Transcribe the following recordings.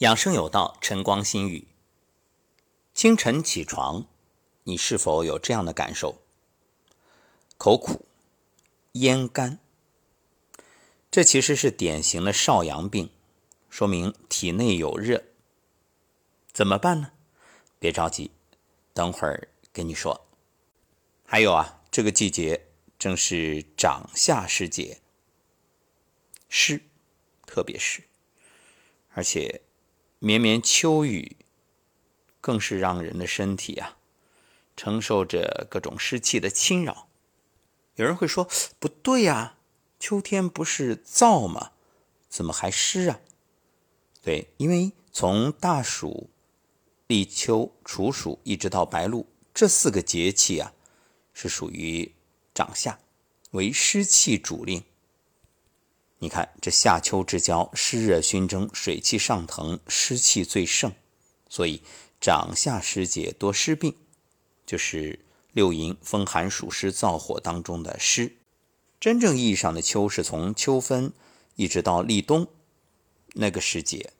养生有道，晨光心语。清晨起床，你是否有这样的感受？口苦、咽干，这其实是典型的少阳病，说明体内有热。怎么办呢？别着急，等会儿跟你说。还有啊，这个季节正是长夏时节，湿，特别湿，而且。绵绵秋雨，更是让人的身体啊承受着各种湿气的侵扰。有人会说：“不对呀，秋天不是燥吗？怎么还湿啊？”对，因为从大暑、立秋、处暑一直到白露这四个节气啊，是属于长夏，为湿气主令。你看，这夏秋之交，湿热熏蒸，水气上腾，湿气最盛，所以长夏时节多湿病，就是六淫风寒暑湿燥火当中的湿。真正意义上的秋，是从秋分一直到立冬那个时节，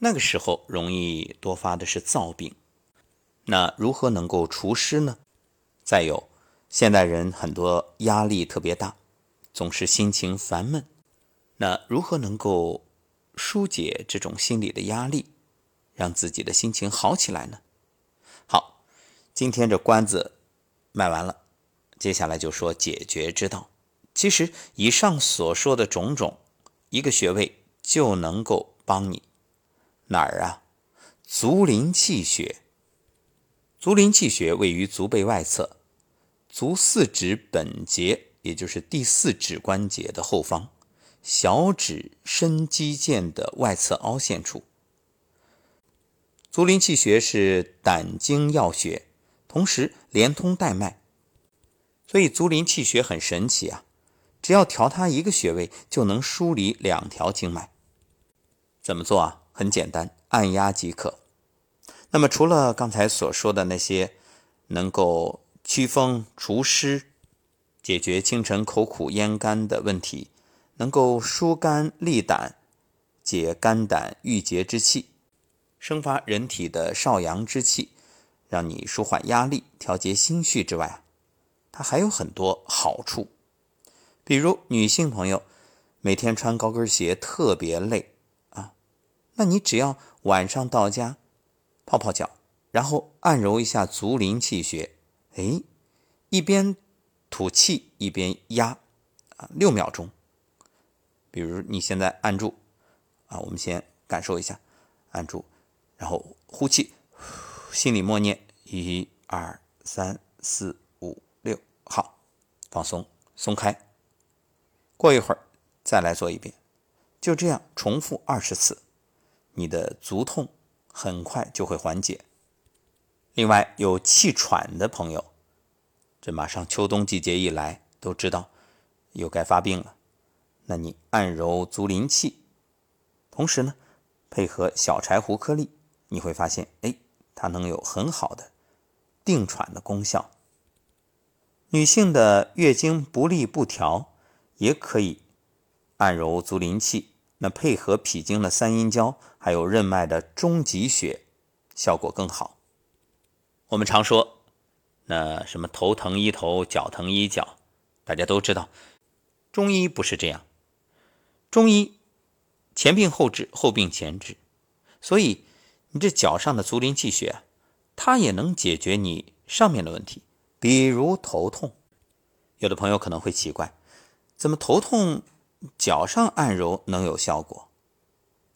那个时候容易多发的是燥病。那如何能够除湿呢？再有，现代人很多压力特别大，总是心情烦闷。那如何能够疏解这种心理的压力，让自己的心情好起来呢？好，今天这关子卖完了，接下来就说解决之道。其实以上所说的种种，一个穴位就能够帮你哪儿啊？足临气穴。足临气穴位于足背外侧，足四指本节，也就是第四指关节的后方。小指深肌腱的外侧凹陷处，足临气穴是胆经要穴，同时连通带脉，所以足临气穴很神奇啊！只要调它一个穴位，就能梳理两条经脉。怎么做啊？很简单，按压即可。那么除了刚才所说的那些能够祛风除湿、解决清晨口苦咽干的问题。能够疏肝利胆，解肝胆郁结之气，生发人体的少阳之气，让你舒缓压力、调节心绪之外，它还有很多好处。比如女性朋友每天穿高跟鞋特别累啊，那你只要晚上到家泡泡脚，然后按揉一下足临气穴，哎，一边吐气一边压啊，六秒钟。比如你现在按住，啊，我们先感受一下，按住，然后呼气，心里默念一二三四五六，好，放松，松开。过一会儿再来做一遍，就这样重复二十次，你的足痛很快就会缓解。另外有气喘的朋友，这马上秋冬季节一来，都知道又该发病了。那你按揉足临气，同时呢，配合小柴胡颗粒，你会发现，哎，它能有很好的定喘的功效。女性的月经不利不调，也可以按揉足临气，那配合脾经的三阴交，还有任脉的中极穴，效果更好。我们常说，那什么头疼医头，脚疼医脚，大家都知道，中医不是这样。中医前病后治，后病前治，所以你这脚上的足临气血，它也能解决你上面的问题，比如头痛。有的朋友可能会奇怪，怎么头痛脚上按揉能有效果？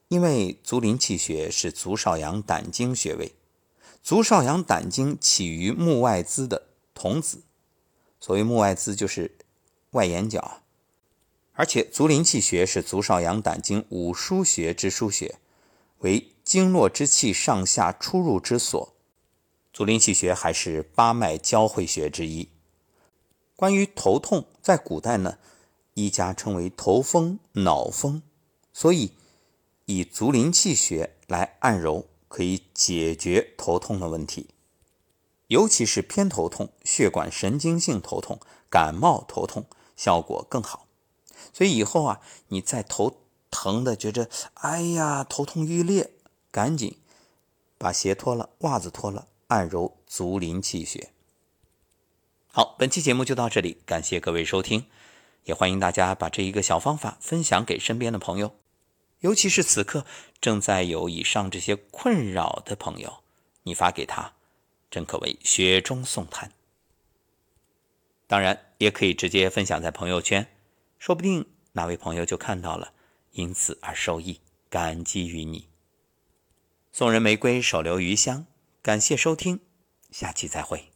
因为足临气血是足少阳胆经穴位，足少阳胆经起于目外眦的童子，所谓目外眦就是外眼角。而且足临气穴是足少阳胆经五腧穴之腧穴，为经络之气上下出入之所。足临气穴还是八脉交汇穴之一。关于头痛，在古代呢，医家称为头风、脑风，所以以足临气穴来按揉，可以解决头痛的问题。尤其是偏头痛、血管神经性头痛、感冒头痛，效果更好。所以以后啊，你再头疼的觉着，哎呀，头痛欲裂赶紧把鞋脱了，袜子脱了，按揉足临气血。好，本期节目就到这里，感谢各位收听，也欢迎大家把这一个小方法分享给身边的朋友，尤其是此刻正在有以上这些困扰的朋友，你发给他，真可谓雪中送炭。当然，也可以直接分享在朋友圈，说不定哪位朋友就看到了，因此而受益，感激于你。送人玫瑰，手留余香，感谢收听，下期再会。